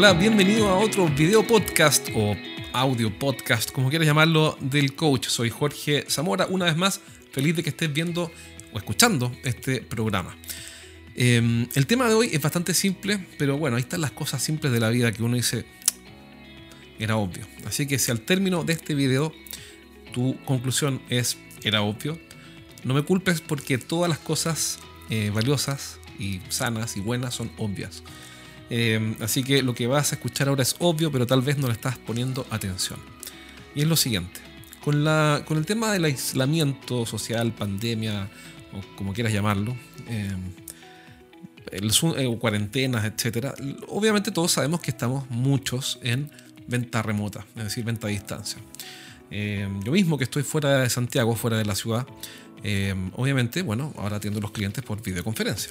Hola, bienvenido a otro video podcast o audio podcast, como quieras llamarlo, del coach. Soy Jorge Zamora, una vez más, feliz de que estés viendo o escuchando este programa. Em, el tema de hoy es bastante simple, pero bueno, ahí están las cosas simples de la vida que uno dice, era obvio. Así que si al término de este video tu conclusión es, era obvio, no me culpes porque todas las cosas eh, valiosas y sanas y buenas son obvias. Eh, así que lo que vas a escuchar ahora es obvio, pero tal vez no le estás poniendo atención. Y es lo siguiente. Con, el tema del aislamiento social, pandemia, o como quieras llamarlo, el, eh, cuarentenas, etc. Obviamente todos sabemos que estamos muchos en venta remota, es decir, venta a distancia. yo mismo que estoy fuera de Santiago, fuera de la ciudad, obviamente, bueno, ahora atiendo a los clientes por videoconferencia.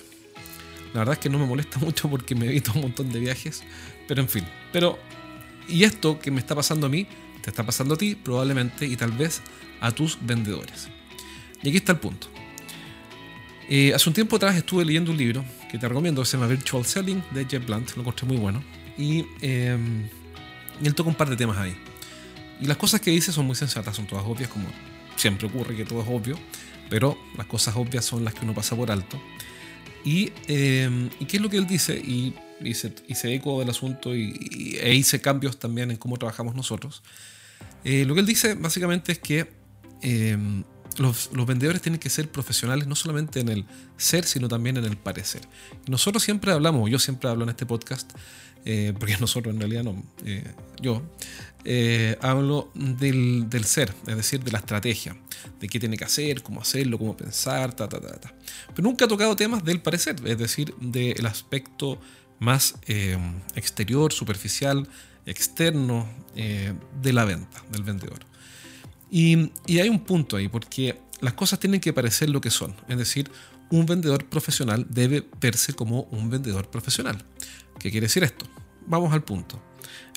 La verdad es que no me molesta mucho porque me evito un montón de viajes. Pero en fin. Pero, y esto que me está pasando a mí, te está pasando a ti probablemente y tal vez a tus vendedores. Y aquí está el punto. Eh, hace un tiempo atrás estuve leyendo un libro que te recomiendo, se llama Virtual Selling de Jeff Blunt, lo encontré muy bueno. Y, eh, él toca un par de temas ahí. Y las cosas que dice son muy sensatas, son todas obvias, como siempre ocurre que todo es obvio, pero las cosas obvias son las que uno pasa por alto. Em, y, qué es lo que él dice? Y, hice, eco del asunto y, e hice cambios también en cómo trabajamos nosotros. Eh, lo que él dice básicamente es que los, vendedores tienen que ser profesionales no solamente en el ser, sino también en el parecer. nosotros siempre hablamos, yo siempre hablo en este podcast, eh, porque nosotros en realidad no, eh, yo, eh, hablo del, ser, es decir, de la estrategia, de qué tiene que hacer, cómo hacerlo, cómo pensar, ta, ta, ta, ta. Pero nunca he tocado temas del parecer, es decir, del aspecto más exterior, superficial, externo de la venta, del vendedor. Y, hay un punto ahí, porque las cosas tienen que parecer lo que son. Es decir, un vendedor profesional debe verse como un vendedor profesional. ¿Qué quiere decir esto? Vamos al punto.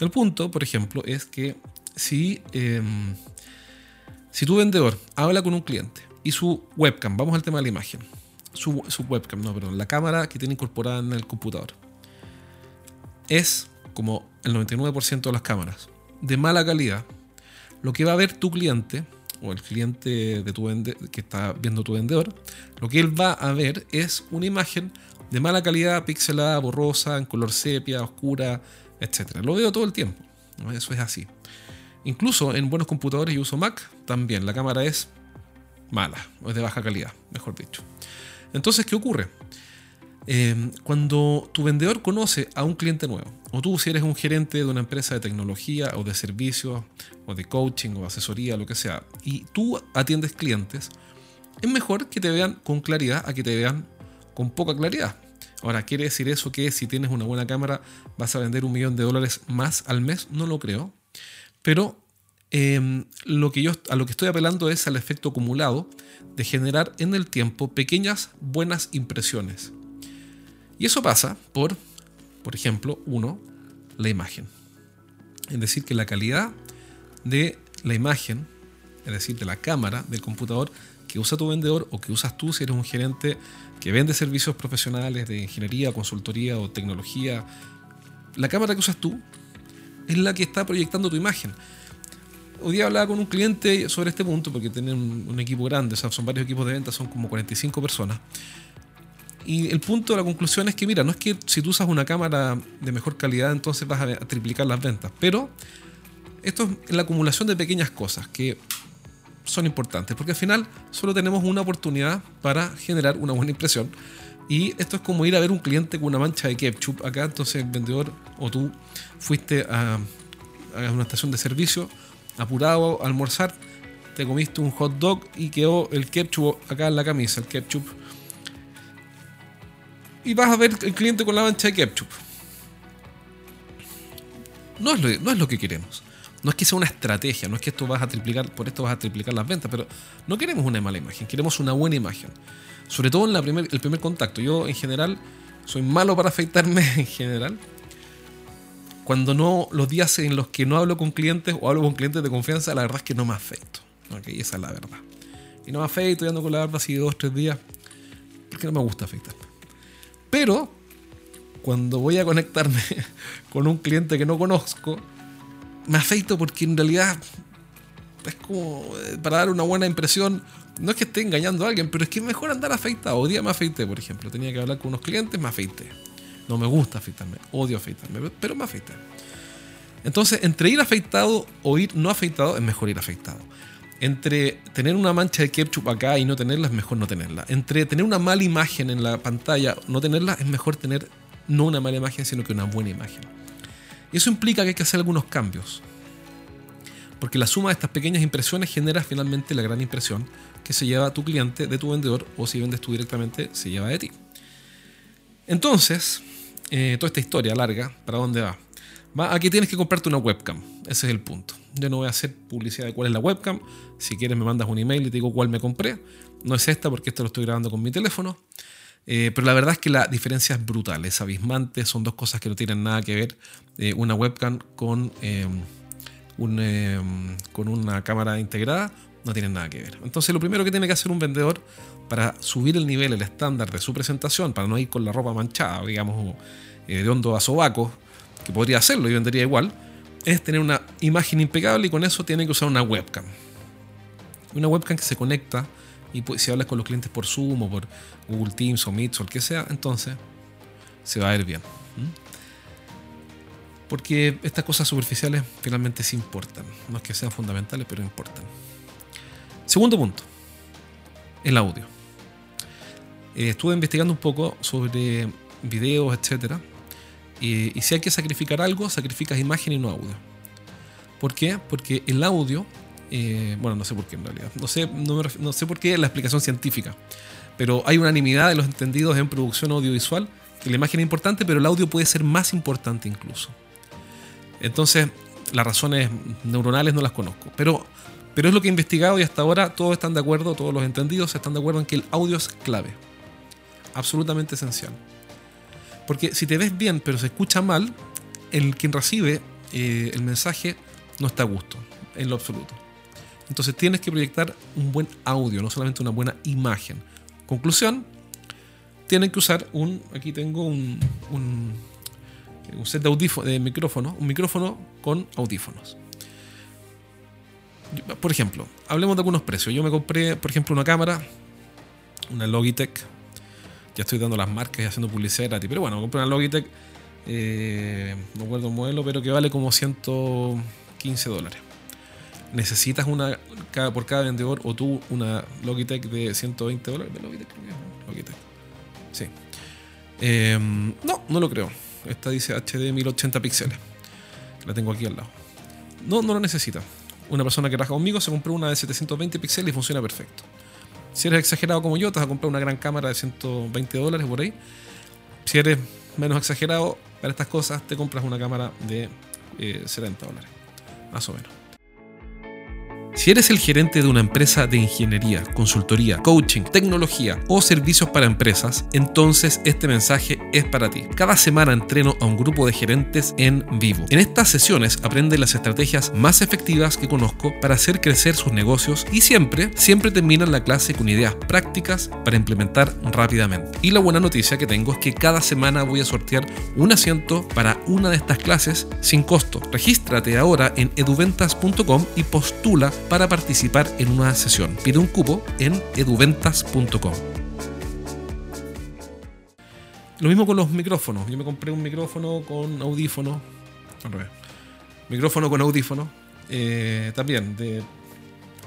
El punto, por ejemplo, es que si, em, si tu vendedor habla con un cliente y su webcam, vamos al tema de la imagen, su, su webcam, no, perdón, la cámara que tiene incorporada en el computador, es como el 99% de las cámaras, de mala calidad, lo que va a ver tu cliente o el cliente de tu que está viendo tu vendedor, lo que él va a ver es una imagen de mala calidad, pixelada, borrosa, en color sepia, oscura, etc. Lo veo todo el tiempo. Eso es así. Incluso en buenos computadores, yo uso Mac, también la cámara es mala, o es de baja calidad, mejor dicho. Entonces, ¿qué ocurre? Eh, cuando tu vendedor conoce a un cliente nuevo, o tú si eres un gerente de una empresa de tecnología o de servicios o de coaching o asesoría, lo que sea, y tú atiendes clientes, es mejor que te vean con claridad a que te vean con poca claridad. Ahora, ¿quiere decir eso que si tienes una buena cámara vas a vender un millón de dólares más al mes? No lo creo. Pero em, lo que yo, a lo que estoy apelando es al efecto acumulado de generar en el tiempo pequeñas buenas impresiones. Y eso pasa por, por ejemplo, uno, la imagen. Es decir, que la calidad de la imagen, es decir, de la cámara del computador que usa tu vendedor o que usas tú si eres un gerente que vende servicios profesionales de ingeniería, consultoría o tecnología, la cámara que usas tú es la que está proyectando tu imagen. Hoy día hablaba con un cliente sobre este punto porque tienen un, equipo grande, o sea, son varios equipos de venta, son como 45 personas. Y el punto de la conclusión es que, mira, no es que si tú usas una cámara de mejor calidad, entonces vas a triplicar las ventas, pero esto es la acumulación de pequeñas cosas que son importantes, porque al final solo tenemos una oportunidad para generar una buena impresión. Y esto es como ir a ver un cliente con una mancha de ketchup acá, entonces el vendedor o tú fuiste a, a una estación de servicio apurado a almorzar, te comiste un hot dog y quedó el ketchup acá en la camisa, el ketchup y vas a ver el cliente con la mancha de ketchup. No es, lo, no es lo que queremos. No es que sea una estrategia, no es que esto vas a triplicar, por esto vas a triplicar las ventas, pero no queremos una mala imagen, queremos una buena imagen. Sobre todo en la primer, el primer contacto. Yo en general soy malo para afeitarme en general. Cuando no, los días en los que no hablo con clientes o hablo con clientes de confianza, la verdad es que no me afeito. Okay, esa es la verdad. Y no me afeito, y ando con la barba así dos, tres días, porque no me gusta afeitarme. Pero cuando voy a conectarme con un cliente que no conozco, me afeito porque en realidad es como eh, para dar una buena impresión. No es que esté engañando a alguien, pero es que es mejor andar afeitado. Hoy día me afeité, por ejemplo. Tenía que hablar con unos clientes, me afeité. No me gusta afeitarme, odio afeitarme, pero me afeité. Entonces, entre ir afeitado o ir no afeitado, es mejor ir afeitado. Entre tener una mancha de ketchup acá y no tenerla, es mejor no tenerla. Entre tener una mala imagen en la pantalla, no tenerla, es mejor tener no una mala imagen, sino que una buena imagen. Y eso implica que hay que hacer algunos cambios. Porque la suma de estas pequeñas impresiones genera finalmente la gran impresión que se lleva a tu cliente de tu vendedor o si vendes tú directamente, se lleva de ti. Entonces, eh, toda esta historia larga, ¿para dónde va? Va a que tienes que comprarte una webcam. Ese es el punto. Yo no voy a hacer publicidad de cuál es la webcam. Si quieres me mandas un email y te digo cuál me compré. No es esta porque esto lo estoy grabando con mi teléfono. Eh, pero la verdad es que la diferencia es brutal, es abismante, son dos cosas que no tienen nada que ver. Eh, una webcam con, eh, con una cámara integrada no tienen nada que ver. Entonces lo primero que tiene que hacer un vendedor para subir el nivel, el estándar de su presentación, para no ir con la ropa manchada, digamos, de hondo a sobaco, que podría hacerlo y vendería igual, es tener una imagen impecable y con eso tiene que usar una webcam. Una webcam que se conecta y si hablas con los clientes por Zoom o por Google Teams o Meet o el que sea, entonces se va a ver bien. Porque estas cosas superficiales finalmente sí importan. No es que sean fundamentales, pero importan. Segundo punto, el audio. Eh, estuve investigando un poco sobre videos, etc. Y, si hay que sacrificar algo, sacrificas imagen y no audio. ¿Por qué? Porque el audio eh, bueno, no sé por qué en realidad. No sé, no, sé por qué la explicación científica. Pero hay unanimidad de los entendidos en producción audiovisual que la imagen es importante, pero el audio puede ser más importante incluso. Entonces, las razones neuronales no las conozco. Pero, pero es lo que he investigado y hasta ahora todos están de acuerdo, todos los entendidos están de acuerdo en que el audio es clave. Absolutamente esencial. Porque si te ves bien pero se escucha mal, el quien recibe eh, el mensaje no está a gusto, en lo absoluto. Entonces tienes que proyectar un buen audio, no solamente una buena imagen. Conclusión, tienen que usar un, aquí tengo un, un, set de, audífono, de micrófono, un micrófono con audífonos. Por ejemplo, hablemos de algunos precios. Yo me compré, por ejemplo, una cámara, una Logitech. Ya estoy dando las marcas y haciendo publicidad ti, Pero bueno, compré una Logitech, eh, no recuerdo el modelo, pero que vale como 115 dólares necesitas una por cada vendedor o tú una Logitech de 120 dólares. ¿De Logitech? Logitech. Em, no, no lo creo. Esta dice HD 1080 píxeles. La tengo aquí al lado. No, no lo necesita. Una persona que trabaja conmigo se compró una de 720 píxeles y funciona perfecto. Si eres exagerado como yo, te vas a comprar una gran cámara de 120 dólares por ahí. Si eres menos exagerado para estas cosas, te compras una cámara de 70 eh, dólares. Más o menos. Si eres el gerente de una empresa de ingeniería, consultoría, coaching, tecnología o servicios para empresas, entonces este mensaje es para ti. Cada semana entreno a un grupo de gerentes en vivo. En estas sesiones aprende las estrategias más efectivas que conozco para hacer crecer sus negocios y siempre, siempre terminan la clase con ideas prácticas para implementar rápidamente. Y la buena noticia que tengo es que cada semana voy a sortear un asiento para una de estas clases sin costo. Regístrate ahora en eduventas.com y postula para participar en una sesión. Pide un cupo en eduventas.com. Lo mismo con los micrófonos. Yo me compré un micrófono con audífono. Micrófono con audífono. Eh, también de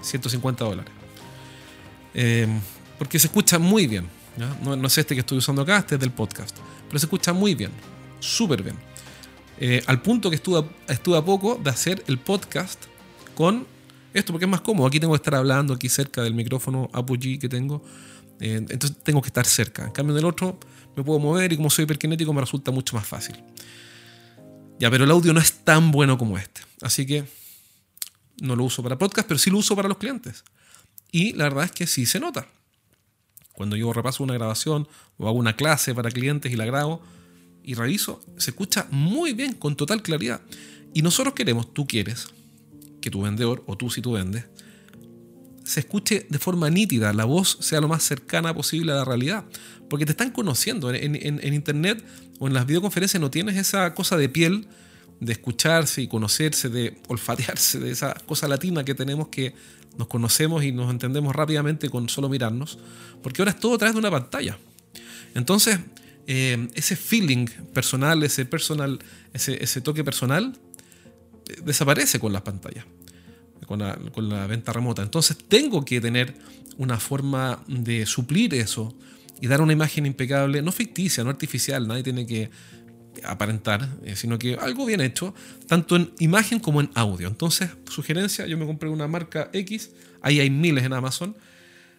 150 dólares. Eh, porque se escucha muy bien. No, es este que estoy usando acá, este es del podcast. Pero se escucha muy bien. Súper bien. Eh, al punto que estuve, a poco de hacer el podcast con esto porque es más cómodo. Aquí tengo que estar hablando aquí cerca del micrófono Apogee que tengo. Eh, entonces tengo que estar cerca. En cambio del otro me puedo mover y como soy hiperkinético me resulta mucho más fácil. Ya, pero el audio no es tan bueno como este. Así que no lo uso para podcast, pero sí lo uso para los clientes. Y la verdad es que sí se nota. Cuando yo repaso una grabación o hago una clase para clientes y la grabo y reviso, se escucha muy bien, con total claridad. Y nosotros queremos, tú quieres, que tu vendedor, o tú si tú vendes, se escuche de forma nítida, la voz sea lo más cercana posible a la realidad. Porque te están conociendo. En, en internet o en las videoconferencias no tienes esa cosa de piel de escucharse y conocerse, de olfatearse, de esa cosa latina que tenemos que nos conocemos y nos entendemos rápidamente con solo mirarnos, porque ahora es todo a través de una pantalla. Entonces, eh, ese feeling personal, ese personal, ese, toque personal, eh, desaparece con las pantallas, con la, con la venta remota. Entonces, tengo que tener una forma de suplir eso y dar una imagen impecable, no ficticia, no artificial, nadie tiene que aparentar, eh, sino que algo bien hecho, tanto en imagen como en audio. Entonces, sugerencia, yo me compré una marca X, ahí hay miles en Amazon,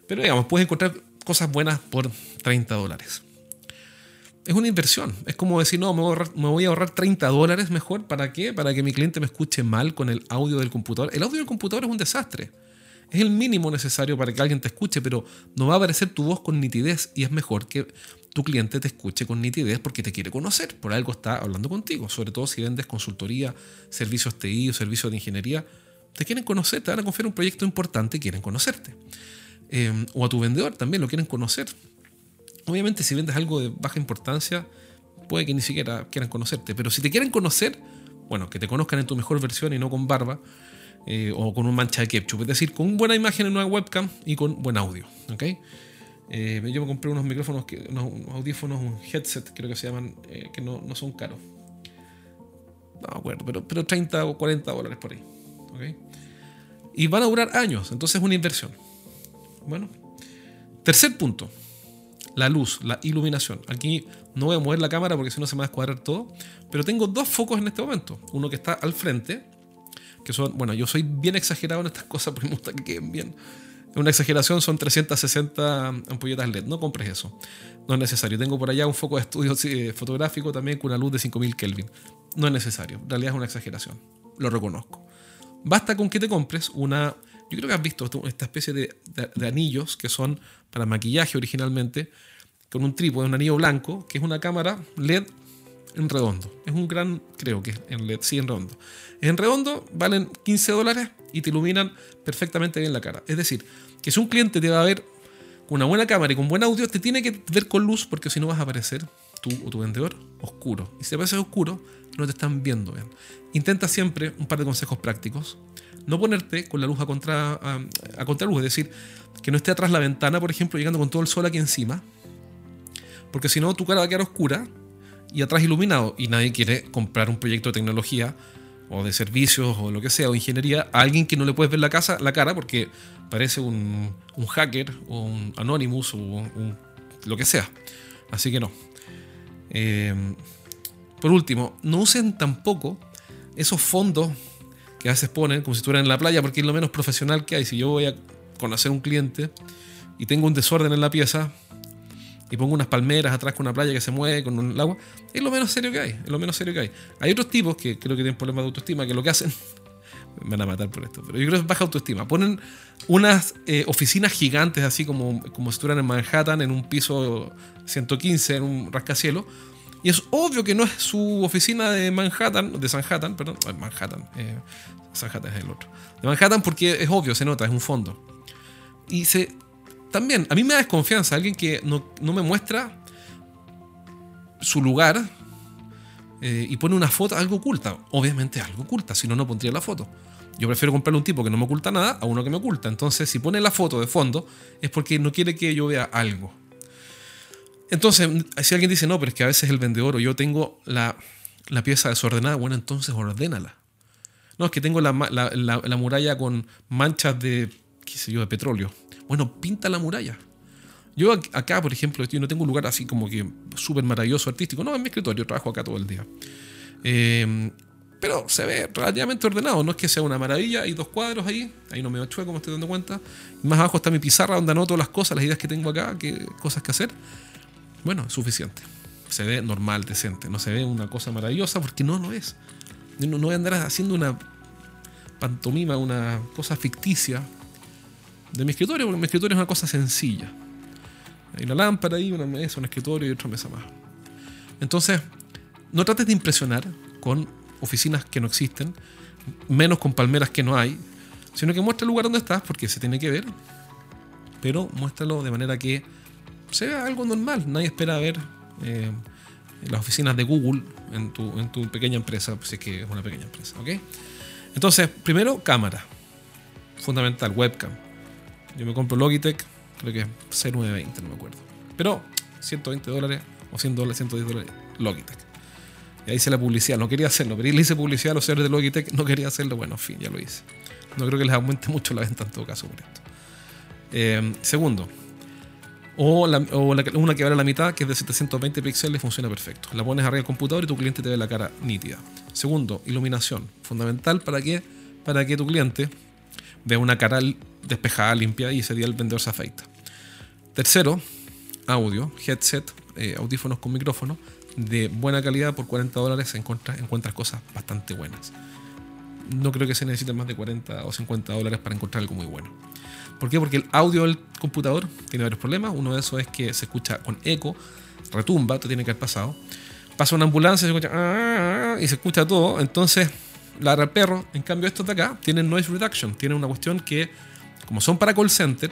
pero digamos, puedes encontrar cosas buenas por 30 dólares. Es una inversión, es como decir, no, me voy, a ahorrar, me voy a ahorrar 30 dólares mejor, ¿para qué? Para que mi cliente me escuche mal con el audio del computador. El audio del computador es un desastre. Es el mínimo necesario para que alguien te escuche, pero no va a aparecer tu voz con nitidez y es mejor que tu cliente te escuche con nitidez porque te quiere conocer, por algo está hablando contigo, sobre todo si vendes consultoría, servicios TI o servicios de ingeniería, te quieren conocer, te van a confiar un proyecto importante y quieren conocerte. Em, o a tu vendedor también lo quieren conocer. Obviamente si vendes algo de baja importancia, puede que ni siquiera quieran conocerte, pero si te quieren conocer, bueno, que te conozcan en tu mejor versión y no con barba, eh, o con un mancha de ketchup, es decir, con buena imagen en una webcam y con buen audio. ¿okay? Eh, yo me compré unos micrófonos, unos, audífonos, un headset, creo que se llaman, eh, que no, no, son caros. No acuerdo, pero, pero 30 o 40 dólares por ahí. Y van a durar años, entonces es una inversión. Bueno, tercer punto, la luz, la iluminación. Aquí no voy a mover la cámara porque si no se me va a descuadrar todo, pero tengo dos focos en este momento. Uno que está al frente, que son, bueno, yo soy bien exagerado en estas cosas porque me gusta que queden bien una exageración, son 360 ampolletas LED. No compres eso. No es necesario. Tengo por allá un foco de estudio fotográfico también con una luz de 5000 Kelvin. No es necesario. En realidad es una exageración. Lo reconozco. Basta con que te compres una. Yo creo que has visto esta especie de, anillos que son para maquillaje originalmente, con un trípode, un anillo blanco, que es una cámara LED en redondo. Es un gran, creo que en LED, sí, en redondo. En redondo valen 15 dólares y te iluminan perfectamente bien la cara. Es decir, que si un cliente te va a ver con una buena cámara y con buen audio, te tiene que ver con luz porque si no vas a aparecer tú o tu vendedor oscuro. Y si te aparece oscuro, no te están viendo bien. Intenta siempre un par de consejos prácticos. No ponerte con la luz a, contra, a, a contraluz, es decir, que no esté atrás la ventana, por ejemplo, llegando con todo el sol aquí encima. Porque si no, tu cara va a quedar oscura y atrás iluminado. Y nadie quiere comprar un proyecto de tecnología o de servicios o lo que sea, o ingeniería, a alguien que no le puedes ver la, casa, la cara porque parece un, hacker o un Anonymous o lo que sea. Así que no. Em, por último, no usen tampoco esos fondos que a veces ponen como si estuvieran en la playa porque es lo menos profesional que hay. Si yo voy a conocer un cliente y tengo un desorden en la pieza, y pongo unas palmeras atrás con una playa que se mueve con el agua, es lo menos serio que hay, es lo menos serio que hay. Hay otros tipos que creo que tienen problemas de autoestima que lo que hacen, me van a matar por esto, pero yo creo que es baja autoestima. Ponen unas eh, oficinas gigantes así como, como si estuvieran en Manhattan, en un piso 115, en un rascacielos, y es obvio que no es su oficina de Manhattan, de Sanhattan, perdón, Manhattan, eh, Sanhattan es el otro. De Manhattan porque es obvio, se nota, es un fondo. Y se también, a mí me da desconfianza alguien que no, me muestra su lugar eh, y pone una foto, algo oculta. Obviamente algo oculta, si no, no pondría la foto. Yo prefiero comprarle un tipo que no me oculta nada a uno que me oculta. Entonces, si pone la foto de fondo, es porque no quiere que yo vea algo. Entonces, si alguien dice, no, pero es que a veces el vendedor o yo tengo la, pieza desordenada, bueno, entonces ordénala. No, es que tengo la, la, muralla con manchas de, qué sé yo, de petróleo. Bueno, pinta la muralla. Yo acá, por ejemplo, yo no tengo un lugar así como que súper maravilloso, artístico. No, en mi escritorio, trabajo acá todo el día. Em, pero se ve relativamente ordenado. No es que sea una maravilla. Hay dos cuadros ahí. Ahí no me va chueco, me estoy dando cuenta. más abajo está mi pizarra donde anoto las cosas, las ideas que tengo acá, qué cosas que hacer. Bueno, suficiente. Se ve normal, decente. No se ve una cosa maravillosa porque no lo es. No, no voy a andar haciendo una pantomima, una cosa ficticia de mi escritorio, porque mi escritorio es una cosa sencilla. Hay una lámpara ahí, una mesa, un escritorio y otra mesa más. Entonces, no trates de impresionar con oficinas que no existen, menos con palmeras que no hay. sino que muestra el lugar donde estás, porque se tiene que ver, pero muéstralo de manera que sea algo normal. Nadie espera ver eh, las oficinas de Google en tu, en tu pequeña empresa, si es que es una pequeña empresa. ¿ok? Entonces, primero, cámara. Fundamental, webcam. Yo me compro Logitech, creo que es 0920, no me acuerdo. Pero 120 dólares o 100 dólares, 110 dólares, Logitech. Y ahí hice la publicidad, no quería hacerlo, pero le hice publicidad a los señores de Logitech, no quería hacerlo, bueno, en fin, ya lo hice. No creo que les aumente mucho la venta en todo caso por esto. Eh, segundo, o, una que vale la mitad, que es de 720 píxeles, funciona perfecto. La pones arriba del computador y tu cliente te ve la cara nítida. Segundo, iluminación. Fundamental para que, para que tu cliente vea una cara despejada, limpia y ese día el vendedor se afeita. Tercero, audio, headset, eh, audífonos con micrófono de buena calidad por 40 dólares encuentras, encuentras cosas bastante buenas. No creo que se necesiten más de 40 o 50 dólares para encontrar algo muy bueno. ¿Por qué? Porque el audio del computador tiene varios problemas. Uno de esos es que se escucha con eco, retumba, te tiene que haber pasado. Pasa una ambulancia se escucha, ah", y se escucha todo. Entonces, ladra el perro. En cambio, estos de acá tienen noise reduction. Tienen una cuestión que, como son para call center,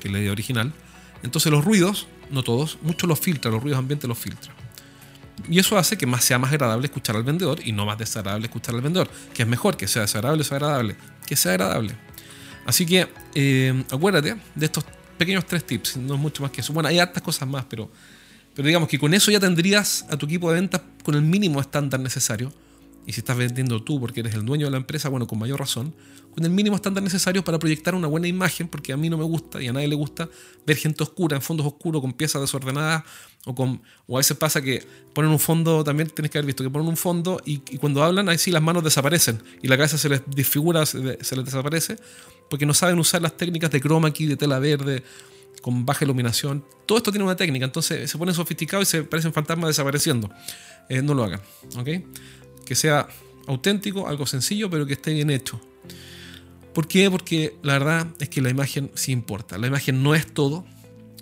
que es la idea original, entonces los ruidos, no todos, muchos los filtra, los ruidos ambientes los filtra. Y eso hace que más sea más agradable escuchar al vendedor y no más desagradable escuchar al vendedor. Que es mejor que sea desagradable o agradable. Que sea agradable. Así que eh, acuérdate de estos pequeños tres tips, no es mucho más que eso. Bueno, hay hartas cosas más, pero, pero digamos que con eso ya tendrías a tu equipo de ventas con el mínimo estándar necesario. Y si estás vendiendo tú porque eres el dueño de la empresa, bueno, con mayor razón, con el mínimo estándar necesario para proyectar una buena imagen, porque a mí no me gusta y a nadie le gusta ver gente oscura, en fondos oscuros, con piezas desordenadas, o, con, o a veces pasa que ponen un fondo, también tienes que haber visto que ponen un fondo y, cuando hablan, ahí sí las manos desaparecen y la cabeza se les disfigura, se les desaparece, porque no saben usar las técnicas de chroma key, de tela verde, con baja iluminación. Todo esto tiene una técnica, entonces se ponen sofisticados y se parecen fantasmas desapareciendo. Eh, no lo hagan, ¿ok? Que sea auténtico, algo sencillo, pero que esté bien hecho. ¿Por qué? Porque la verdad es que la imagen sí importa. La imagen no es todo.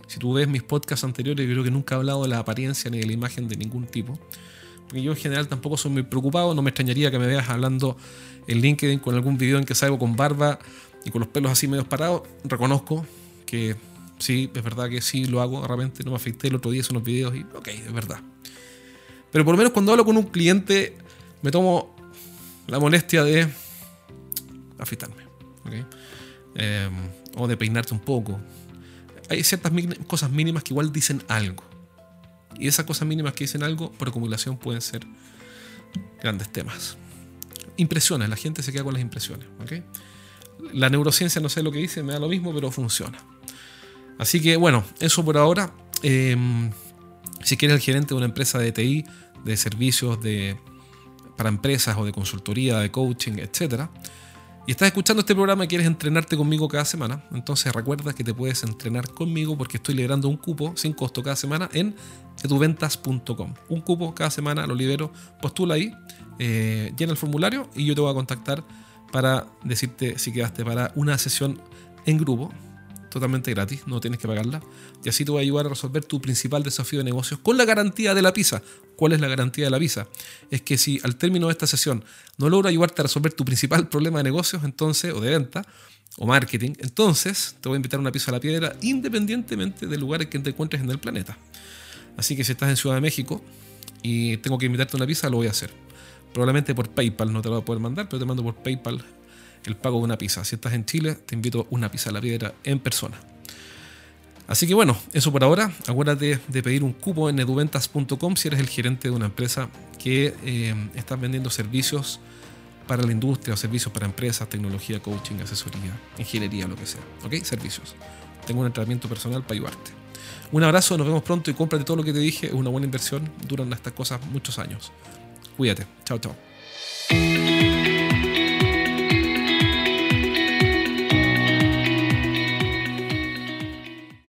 Si tú ves mis podcasts anteriores, creo que nunca he hablado de la apariencia ni de la imagen de ningún tipo. Porque yo en general tampoco soy muy preocupado. No me extrañaría que me veas hablando en LinkedIn con algún video en que salgo con barba y con los pelos así medio parados, reconozco que sí, es verdad que sí lo hago, de repente no me afecté el otro día, son unos videos y ok, es verdad. Pero por lo menos cuando hablo con un cliente me tomo la molestia de afeitarme, em, o de peinarte un poco. Hay ciertas cosas mínimas que igual dicen algo. Y esas cosas mínimas que dicen algo, por acumulación pueden ser grandes temas. Impresiones, la gente se queda con las impresiones. La neurociencia no sé lo que dice, me da lo mismo, pero funciona. Así que bueno, eso por ahora. Em, si quieres el gerente de una empresa de TI, de servicios de, para empresas o de consultoría, de coaching, etc. Y estás escuchando este programa y quieres entrenarte conmigo cada semana, entonces recuerda que te puedes entrenar conmigo porque estoy liberando un cupo sin costo cada semana en eduventas.com. Un cupo cada semana lo libero, postula ahí, eh, llena el formulario y yo te voy a contactar para decirte si quedaste para una sesión en grupo, totalmente gratis, no tienes que pagarla. Y así te voy a ayudar a resolver tu principal desafío de negocios con la garantía de la PISA. ¿Cuál es la garantía de la PISA? Es que si al término de esta sesión no logro ayudarte a resolver tu principal problema de negocios, entonces, o de venta, o marketing, entonces te voy a invitar a una pizza a la piedra independientemente del lugar en que te encuentres en el planeta. Así que si estás en Ciudad de México y tengo que invitarte a una pizza, lo voy a hacer. Probablemente por PayPal no te lo voy a poder mandar, pero te mando por PayPal el pago de una pizza. Si estás en Chile, te invito a una pizza a la piedra en persona. Así que bueno, eso por ahora. Acuérdate de pedir un cupo en eduventas.com si eres el gerente de una empresa que eh, estás vendiendo servicios para la industria o servicios para empresas, tecnología, coaching, asesoría, ingeniería, lo que sea. ¿Ok? Servicios. Tengo un entrenamiento personal para ayudarte. Un abrazo, nos vemos pronto y cómprate todo lo que te dije. Es una buena inversión. Duran estas cosas muchos años. Cuídate. Chao, chao.